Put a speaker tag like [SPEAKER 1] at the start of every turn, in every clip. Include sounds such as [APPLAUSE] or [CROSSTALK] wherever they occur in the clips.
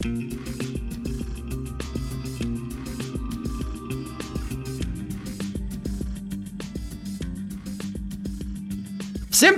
[SPEAKER 1] Всем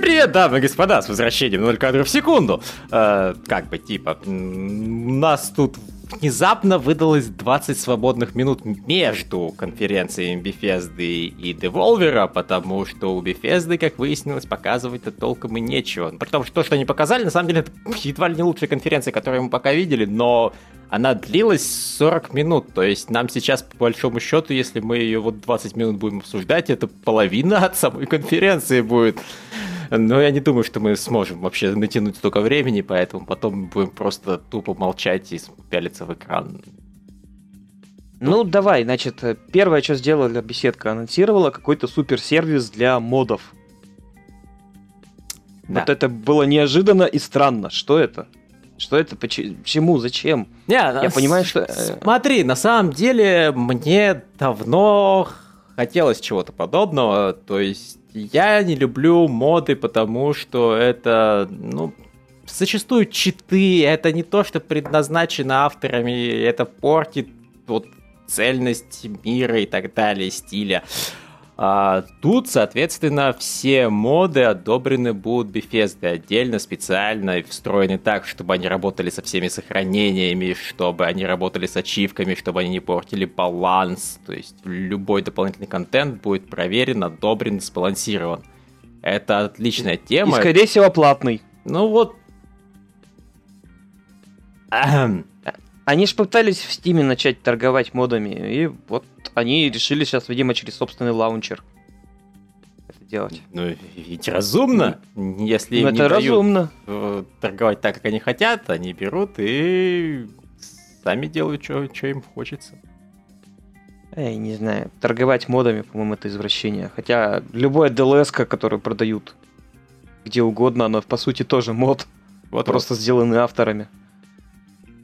[SPEAKER 1] привет, дамы и господа, с возвращением 0 кадров в секунду. Э, как бы, типа, у нас тут внезапно выдалось 20 свободных минут между конференциями Bethesda и Devolver, потому что у Bethesda, как выяснилось, показывать-то толком и нечего. При том, что то, что они показали, на самом деле, это [LAUGHS] едва ли не лучшая конференция, которую мы пока видели, но она длилась 40 минут, то есть нам сейчас, по большому счету, если мы ее вот 20 минут будем обсуждать, это половина от самой конференции будет. Но я не думаю, что мы сможем вообще натянуть столько времени, поэтому потом будем просто тупо молчать и пялиться в экран.
[SPEAKER 2] Ну, давай, значит, первое, что сделала беседка, анонсировала какой-то суперсервис для модов. Да. Вот это было неожиданно и странно. Что это? Что это? Почему? Зачем?
[SPEAKER 1] Не, Я понимаю, что... Э, смотри, на самом деле мне давно хотелось чего-то подобного. То есть я не люблю моды, потому что это, ну, зачастую читы, это не то, что предназначено авторами, это портит вот цельность мира и так далее, стиля. А, тут, соответственно, все моды одобрены будут Bethesda отдельно, специально, встроены так, чтобы они работали со всеми сохранениями, чтобы они работали с ачивками, чтобы они не портили баланс. То есть любой дополнительный контент будет проверен, одобрен, сбалансирован. Это отличная тема.
[SPEAKER 2] И, скорее всего, платный.
[SPEAKER 1] Ну вот...
[SPEAKER 2] Они же пытались в Стиме начать торговать модами, и вот они решили сейчас, видимо, через собственный лаунчер
[SPEAKER 1] это делать. Ну, ведь разумно, если
[SPEAKER 2] ну,
[SPEAKER 1] им
[SPEAKER 2] это разумно.
[SPEAKER 1] дают торговать так, как они хотят, они берут и сами делают, что, им хочется.
[SPEAKER 2] Я не знаю, торговать модами, по-моему, это извращение. Хотя любое DLS, которое продают где угодно, оно по сути тоже мод. Вот просто вот. сделаны авторами.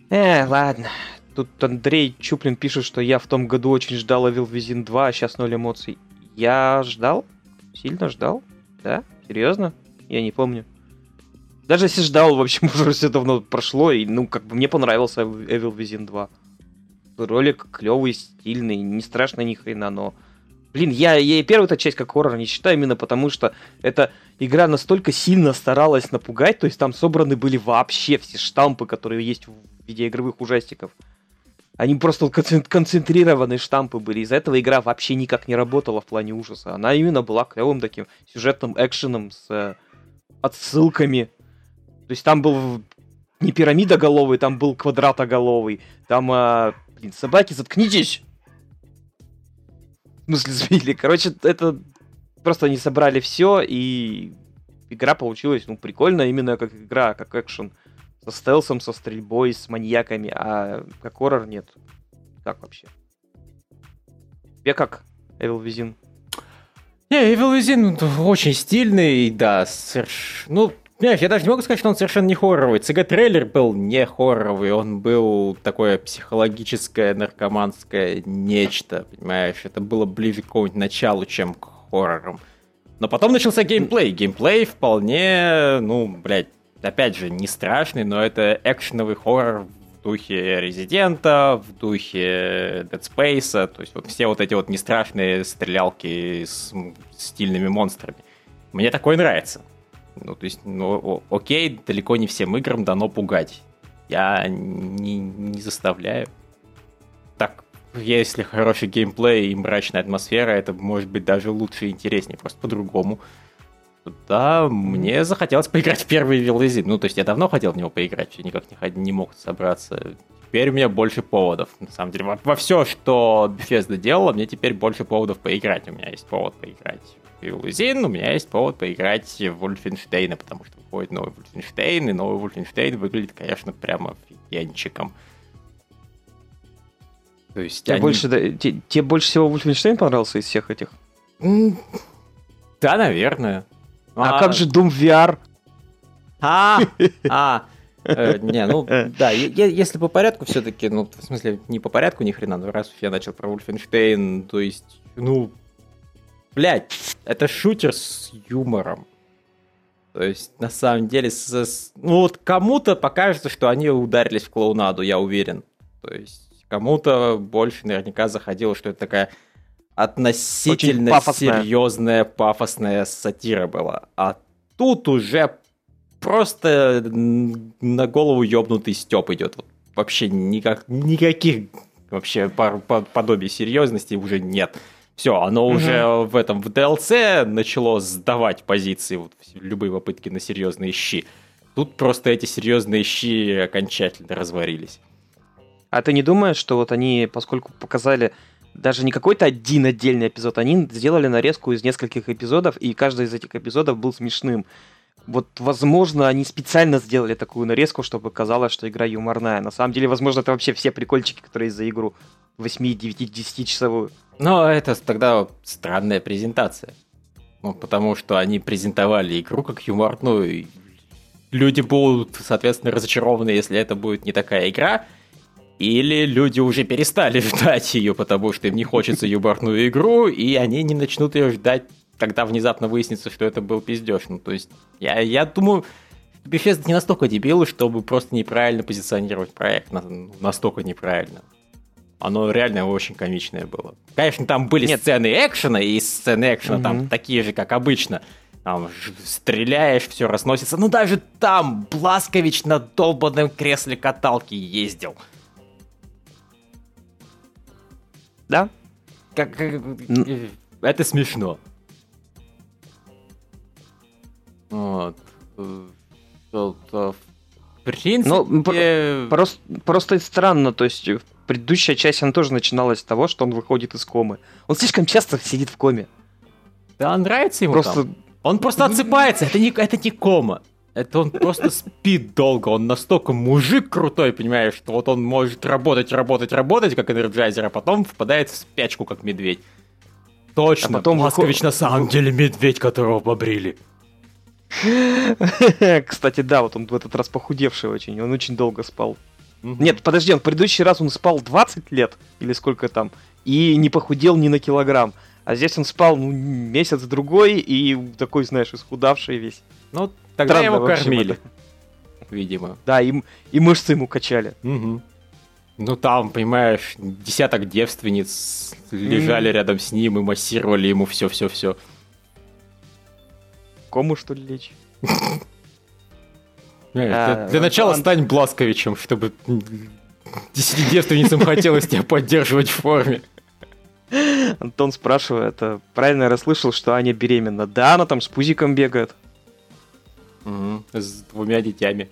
[SPEAKER 2] Э, ладно. Тут Андрей Чуплин пишет, что я в том году очень ждал Evil Within 2, а сейчас ноль эмоций. Я ждал? Сильно ждал? Да? Серьезно? Я не помню. Даже если ждал, в общем, [LAUGHS] уже все давно прошло, и, ну, как бы мне понравился Evil Within 2. Ролик клевый, стильный, не страшно ни хрена, но... Блин, я, я и первую-то часть как хоррор не считаю именно потому, что эта игра настолько сильно старалась напугать, то есть там собраны были вообще все штампы, которые есть в видеоигровых ужастиков. Они просто концентрированные штампы были. Из-за этого игра вообще никак не работала в плане ужаса. Она именно была клевым таким сюжетным экшеном с э, отсылками. То есть там был не пирамидоголовый, там был квадратоголовый. Там, э, блин, собаки, заткнитесь! В смысле. [LAUGHS] Короче, это просто они собрали все, и игра получилась, ну, прикольно, именно как игра, как экшен со стелсом, со стрельбой, с маньяками, а как хоррор нет. Как вообще? Тебе как, Evil Within?
[SPEAKER 1] Не, Evil Within очень стильный, да, соверш... ну, Понимаешь, я даже не могу сказать, что он совершенно не хорроровый. ЦГ-трейлер был не хорроровый, он был такое психологическое, наркоманское нечто, понимаешь? Это было ближе к какому-нибудь началу, чем к хоррорам. Но потом начался геймплей. Геймплей вполне, ну, блядь, опять же, не страшный, но это экшеновый хоррор в духе Резидента, в духе Dead Space, то есть вот все вот эти вот нестрашные стрелялки с стильными монстрами. Мне такое нравится. Ну, то есть, ну, окей, далеко не всем играм дано пугать. Я не, не заставляю. Так, если хороший геймплей и мрачная атмосфера, это может быть даже лучше и интереснее, просто по-другому. Да, мне захотелось поиграть в первый Вилдезин. Ну, то есть я давно хотел в него поиграть, никак не, не мог собраться. Теперь у меня больше поводов. На самом деле, во, во все, что Bethesda делала, мне теперь больше поводов поиграть. У меня есть повод поиграть в Вилдезин, у меня есть повод поиграть в Вольфенштейна, потому что выходит новый Вольфенштейн, и новый Вольфенштейн выглядит, конечно, прямо офигенчиком.
[SPEAKER 2] То есть тебе, они... больше, да, тебе, тебе больше всего Вольфенштейн понравился из всех этих?
[SPEAKER 1] Да, наверное.
[SPEAKER 2] А, а как же Doom VR?
[SPEAKER 1] А, а, не, ну, да, если по порядку все-таки, ну, в смысле, не по порядку ни хрена, но раз я начал про Wolfenstein, то есть, ну, блядь, это шутер с юмором. То есть, на самом деле, ну вот кому-то покажется, что они ударились в клоунаду, я уверен. То есть, кому-то больше наверняка заходило, что это такая относительно пафосная. серьезная пафосная сатира была. А тут уже просто на голову ёбнутый стёб идет. Вот вообще никак, никаких вообще подобий серьезности уже нет. Все, оно угу. уже в этом в DLC начало сдавать позиции, вот, любые попытки на серьезные щи. Тут просто эти серьезные щи окончательно разварились.
[SPEAKER 2] А ты не думаешь, что вот они, поскольку показали даже не какой-то один отдельный эпизод, они сделали нарезку из нескольких эпизодов, и каждый из этих эпизодов был смешным. Вот, возможно, они специально сделали такую нарезку, чтобы казалось, что игра юморная. На самом деле, возможно, это вообще все прикольчики, которые за игру 8, 9, 10 часовую.
[SPEAKER 1] Но это тогда странная презентация. Ну, потому что они презентовали игру как юморную. Люди будут, соответственно, разочарованы, если это будет не такая игра. Или люди уже перестали [LAUGHS] ждать ее, потому что им не хочется юморную игру, и они не начнут ее ждать тогда внезапно выяснится, что это был пиздеж. Ну, то есть, я, я думаю, Bethesda не настолько дебилы, чтобы просто неправильно позиционировать проект. Настолько неправильно. Оно реально очень комичное было. Конечно, там были Нет. сцены экшена, и сцены экшена угу. там такие же, как обычно. Там стреляешь, все разносится. Но даже там Бласкович на долбанном кресле каталки ездил.
[SPEAKER 2] Да?
[SPEAKER 1] Как, как, это смешно. Вот. В принципе... Ну,
[SPEAKER 2] просто, просто странно, то есть предыдущая часть, она тоже начиналась с того, что он выходит из комы. Он слишком часто сидит в коме.
[SPEAKER 1] Да, нравится ему просто... там. Он просто отсыпается, это не, это не кома. Это он просто [LAUGHS] спит долго, он настолько мужик крутой, понимаешь, что вот он может работать, работать, работать, как энерджайзер, а потом впадает в спячку, как медведь. Точно, а потом Ласкович на самом деле медведь, которого побрили. [LAUGHS]
[SPEAKER 2] Кстати, да, вот он в этот раз похудевший очень, он очень долго спал. Нет, подожди, он в предыдущий раз он спал 20 лет, или сколько там, и не похудел ни на килограмм. А здесь он спал ну, месяц-другой и такой, знаешь, исхудавший весь.
[SPEAKER 1] Ну, тогда Странно его кормили. Видимо.
[SPEAKER 2] Да, и, и мышцы ему качали.
[SPEAKER 1] Угу. Ну там, понимаешь, десяток девственниц лежали mm. рядом с ним и массировали ему все-все-все
[SPEAKER 2] кому, что ли, лечь? [LAUGHS]
[SPEAKER 1] Для, для начала стань Бласковичем, чтобы десяти девственницам хотелось тебя поддерживать в форме.
[SPEAKER 2] Антон спрашивает, а правильно я расслышал, что Аня беременна? Да, она там с пузиком бегает.
[SPEAKER 1] Угу, с двумя детьми.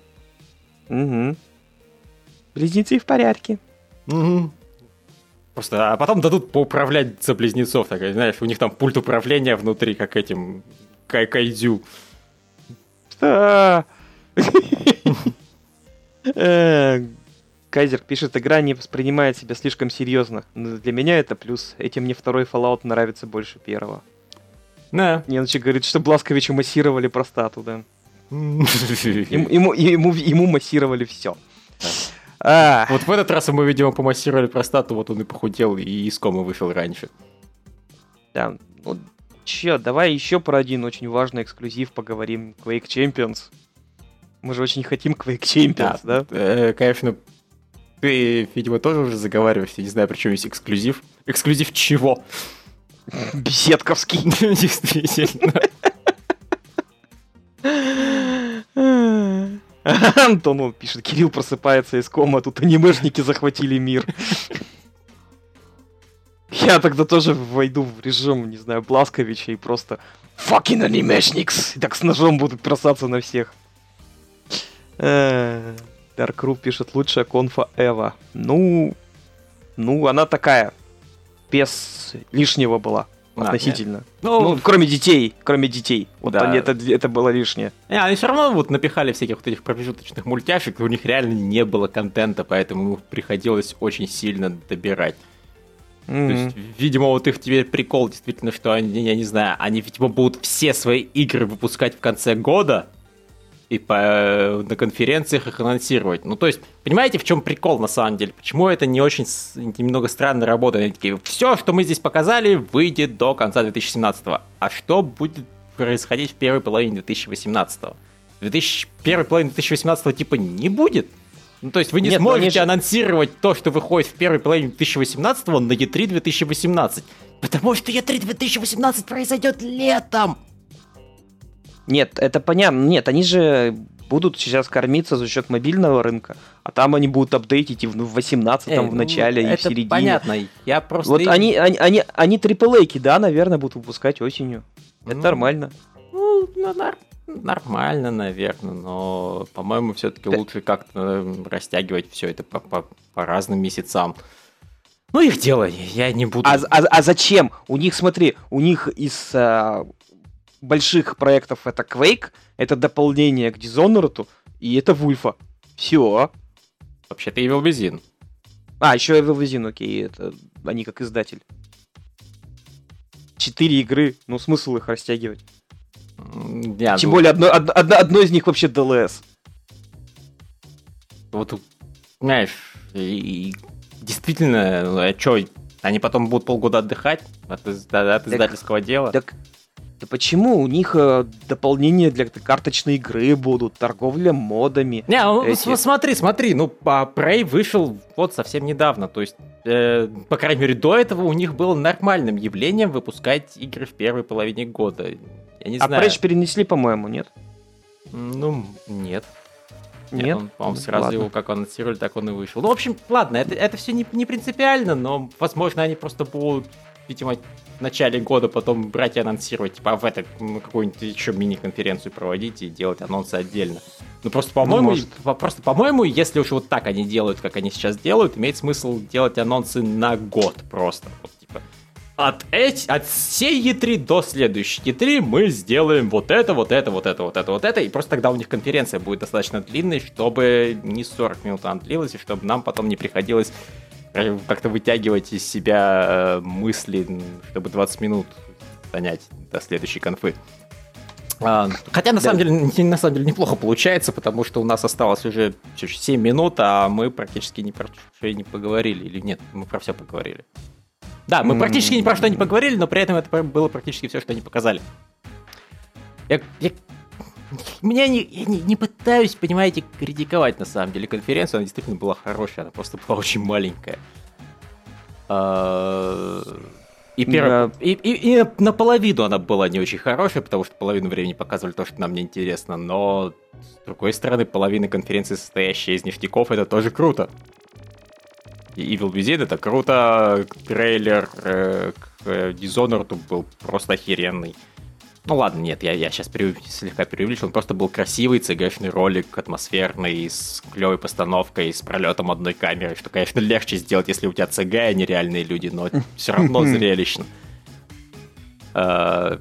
[SPEAKER 2] Угу. Близнецы в порядке.
[SPEAKER 1] Угу. Просто, а потом дадут поуправлять за близнецов, так, знаешь, у них там пульт управления внутри, как этим Кай Кайдзю.
[SPEAKER 2] Э, Кайзер пишет, игра не воспринимает себя слишком серьезно. Но для меня это плюс. Этим мне второй Fallout нравится больше первого.
[SPEAKER 1] Да.
[SPEAKER 2] Неночи говорит, что Бласковичу массировали простату, да. [LAUGHS] ему, ему, ему, массировали все.
[SPEAKER 1] А. Вот в этот раз ему, видимо, помассировали простату, вот он и похудел, и из комы вышел раньше.
[SPEAKER 2] Да, ну, Че, давай еще про один очень важный эксклюзив поговорим. Quake Champions. Мы же очень хотим Quake Champions, да? да?
[SPEAKER 1] Э, конечно, ты, видимо, тоже уже заговариваешься, не знаю, при чем есть эксклюзив. Эксклюзив чего?
[SPEAKER 2] Беседковский. [LAUGHS]
[SPEAKER 1] Действительно.
[SPEAKER 2] Антон пишет, Кирилл просыпается из кома, тут анимешники захватили мир. Я тогда тоже войду в режим, не знаю, Бласковича и просто fucking анимешникс! И так с ножом будут бросаться на всех. Даркру пишет, лучшая конфа Эва. Ну, ну, она такая, без лишнего была. А, относительно. Ну, ну, кроме детей, кроме детей. Вот да. они, это, это было лишнее.
[SPEAKER 1] Не, они все равно вот напихали всяких вот этих промежуточных мультяшек, у них реально не было контента, поэтому приходилось очень сильно добирать. Mm-hmm. То есть, видимо, вот их теперь прикол действительно, что они, я не знаю, они, видимо, будут все свои игры выпускать в конце года и по, на конференциях их анонсировать. Ну, то есть, понимаете, в чем прикол на самом деле? Почему это не очень немного странно работает? Они такие, все, что мы здесь показали, выйдет до конца 2017. А что будет происходить в первой половине 2018. В 2000, первой половине 2018 типа не будет. Ну, то есть вы не
[SPEAKER 2] Нет,
[SPEAKER 1] сможете
[SPEAKER 2] же...
[SPEAKER 1] анонсировать то, что выходит в первой половине 2018 на E3 2018. Потому что E3 2018 произойдет летом.
[SPEAKER 2] Нет, это понятно. Нет, они же будут сейчас кормиться за счет мобильного рынка, а там они будут апдейтить и в 18 там в ну, начале и в середине.
[SPEAKER 1] понятно, я просто...
[SPEAKER 2] Вот они, они, они, они AAA, да, наверное, будут выпускать осенью. Это ну, нормально.
[SPEAKER 1] Ну, ну нормально, наверное, но, по-моему, все-таки да. лучше как-то растягивать все это по, по, по разным месяцам. Ну, их дело, я не буду.
[SPEAKER 2] А, а, а зачем? У них, смотри, у них из а, больших проектов это Quake, это дополнение к Dishonored, и это Вульфа. Все.
[SPEAKER 1] Вообще-то Evil Within.
[SPEAKER 2] А, еще Evil Within, окей, это они как издатель. Четыре игры, ну смысл их растягивать. Я Тем более одно, одно, одно, одно из них вообще DLS.
[SPEAKER 1] Вот, знаешь, и, и, действительно, ну, а что, они потом будут полгода отдыхать от, от, от издательского так, дела?
[SPEAKER 2] Так да почему? У них э, дополнения для карточной игры будут, торговля модами.
[SPEAKER 1] Не, ну эти... смотри, смотри, ну а Prey вышел вот совсем недавно, то есть, э, по крайней мере, до этого у них было нормальным явлением выпускать игры в первой половине года. Я не
[SPEAKER 2] а
[SPEAKER 1] знаю.
[SPEAKER 2] Prey перенесли, по-моему, нет?
[SPEAKER 1] Ну, нет. Нет, нет он, по-моему, сразу ладно. его как анонсировали, так он и вышел. Ну, в общем, ладно, это, это все не, не принципиально, но, возможно, они просто будут видимо, в начале года потом брать и анонсировать, типа, а в это ну, какую-нибудь еще мини-конференцию проводить и делать анонсы отдельно. Ну, просто, по-моему, ну, просто, по-моему, если уж вот так они делают, как они сейчас делают, имеет смысл делать анонсы на год просто. Вот, от, эти, от всей E3 до следующей E3 мы сделаем вот это, вот это, вот это, вот это, вот это, и просто тогда у них конференция будет достаточно длинной, чтобы не 40 минут она длилась, и чтобы нам потом не приходилось Э, как-то вытягивать из себя э, мысли, чтобы 20 минут занять до следующей конфы. А, хотя на да. самом деле на самом деле неплохо получается, потому что у нас осталось уже 7 минут, а мы практически ни про что не поговорили. Или нет, мы про все поговорили. Да, мы практически ни про что не поговорили, но при этом это было практически все, что они показали. Я, я меня не, я не, не пытаюсь, понимаете, критиковать на самом деле конференцию, она действительно была хорошая, она просто была [LAUGHS] очень маленькая. А, и, перв... да. и, и, и наполовину она была не очень хорошая, потому что половину времени показывали то, что нам не интересно, но с другой стороны, половина конференции, состоящая из ништяков, это тоже круто. Evil Within это круто, трейлер э, к Dishonored был просто охеренный. Ну ладно, нет, я, я сейчас при, слегка преувеличил. Он просто был красивый цгшный ролик, атмосферный, с клевой постановкой, с пролетом одной камеры, что, конечно, легче сделать, если у тебя цг, а не реальные люди, но все равно зрелищно. А,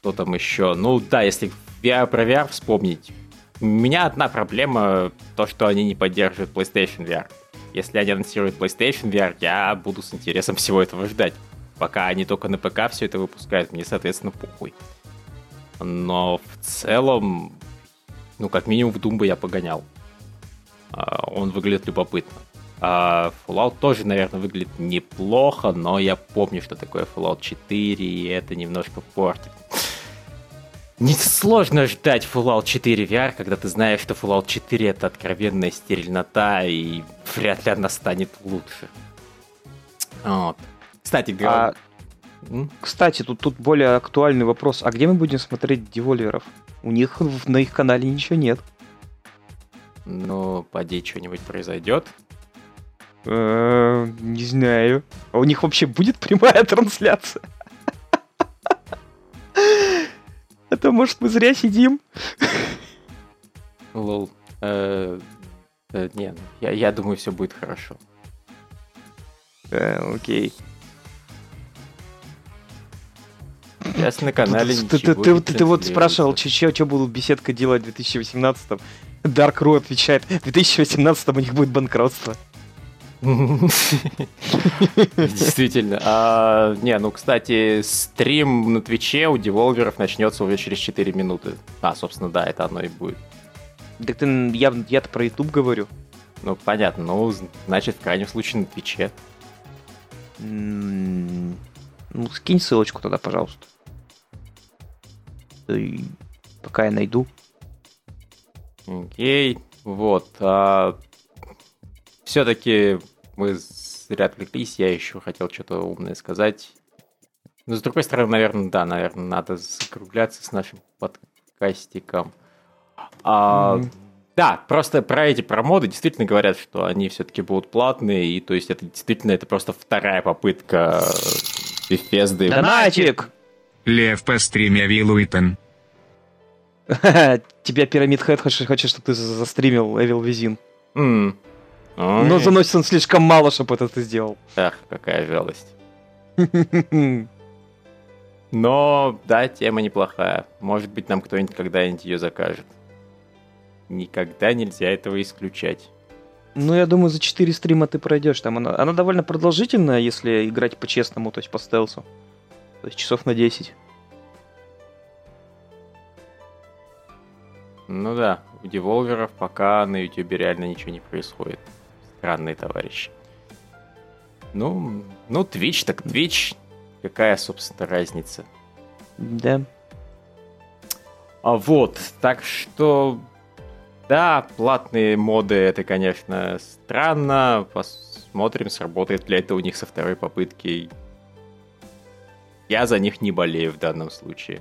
[SPEAKER 1] что там еще? Ну да, если VR про VR вспомнить, у меня одна проблема, то, что они не поддерживают PlayStation VR. Если они анонсируют PlayStation VR, я буду с интересом всего этого ждать. Пока они только на ПК все это выпускают, мне, соответственно, похуй. Но в целом, ну, как минимум в Doom я погонял. А, он выглядит любопытно. А Fallout тоже, наверное, выглядит неплохо, но я помню, что такое Fallout 4, и это немножко портит. Несложно ждать Fallout 4 VR, когда ты знаешь, что Fallout 4 это откровенная стерильнота, и вряд ли она станет лучше. Вот. Кстати, говоря...
[SPEAKER 2] А, кстати, тут, тут более актуальный вопрос. А где мы будем смотреть девольверов? У них на их канале ничего нет.
[SPEAKER 1] Ну, поди, что-нибудь произойдет.
[SPEAKER 2] Э, не знаю. А у них вообще будет прямая [LAUGHS] трансляция? А то, может, мы зря сидим.
[SPEAKER 1] Лол. Э, э, не, я думаю, все будет хорошо.
[SPEAKER 2] Окей.
[SPEAKER 1] Сейчас на канале
[SPEAKER 2] ты, ты, ты, ты, ты вот спрашивал, что будут беседка делать в 2018-м. Dark Ru отвечает, в 2018 у них будет банкротство. [LAUGHS]
[SPEAKER 1] Действительно. А, не, ну, кстати, стрим на Твиче у деволверов начнется уже через 4 минуты. А, собственно, да, это оно и будет.
[SPEAKER 2] Так ты, я, я-то про YouTube говорю.
[SPEAKER 1] Ну, понятно. Ну, значит, в крайнем случае на Твиче.
[SPEAKER 2] Ну, скинь ссылочку тогда, пожалуйста. Пока я найду.
[SPEAKER 1] Окей, вот. А... Все-таки мы зря отвлеклись, я еще хотел что-то умное сказать. Но с другой стороны, наверное, да, наверное, надо закругляться с нашим подкастиком. А, mm-hmm. Да, просто про эти про моды действительно говорят, что они все-таки будут платные, и то есть это действительно это просто вторая попытка Bethesda.
[SPEAKER 2] Донатик!
[SPEAKER 3] Лев по стриме Вилуитен. [LAUGHS]
[SPEAKER 2] Тебя Пирамид Хэт хочет, хочет, чтобы ты застримил Evil Within.
[SPEAKER 1] Mm.
[SPEAKER 2] Но заносит он слишком мало, чтобы это ты сделал.
[SPEAKER 1] Ах, какая жалость. Но, да, тема неплохая. Может быть, нам кто-нибудь когда-нибудь ее закажет. Никогда нельзя этого исключать.
[SPEAKER 2] Ну, я думаю, за 4 стрима ты пройдешь. Там она, она довольно продолжительная, если играть по-честному, то есть по стелсу. То есть часов на 10.
[SPEAKER 1] Ну да, у деволверов пока на ютубе реально ничего не происходит. Странные товарищи. Ну, ну, Twitch так Twitch. Какая, собственно, разница?
[SPEAKER 2] Да.
[SPEAKER 1] А вот, так что да, платные моды это, конечно, странно. Посмотрим, сработает ли это у них со второй попытки. Я за них не болею в данном случае.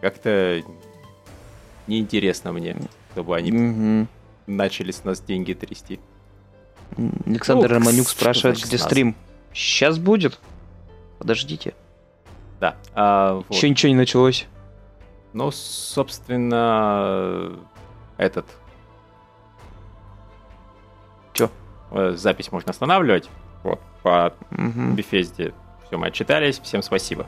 [SPEAKER 1] Как-то неинтересно мне, чтобы они mm-hmm. начали с нас деньги трясти.
[SPEAKER 2] Александр ну, Романюк спрашивает, где стрим. Сейчас будет. Подождите.
[SPEAKER 1] Да. А,
[SPEAKER 2] вот. Еще ничего не началось.
[SPEAKER 1] Ну, собственно, этот...
[SPEAKER 2] Чё?
[SPEAKER 1] Э, запись можно останавливать. Вот, по угу. Bethesda. Все, мы отчитались. Всем спасибо.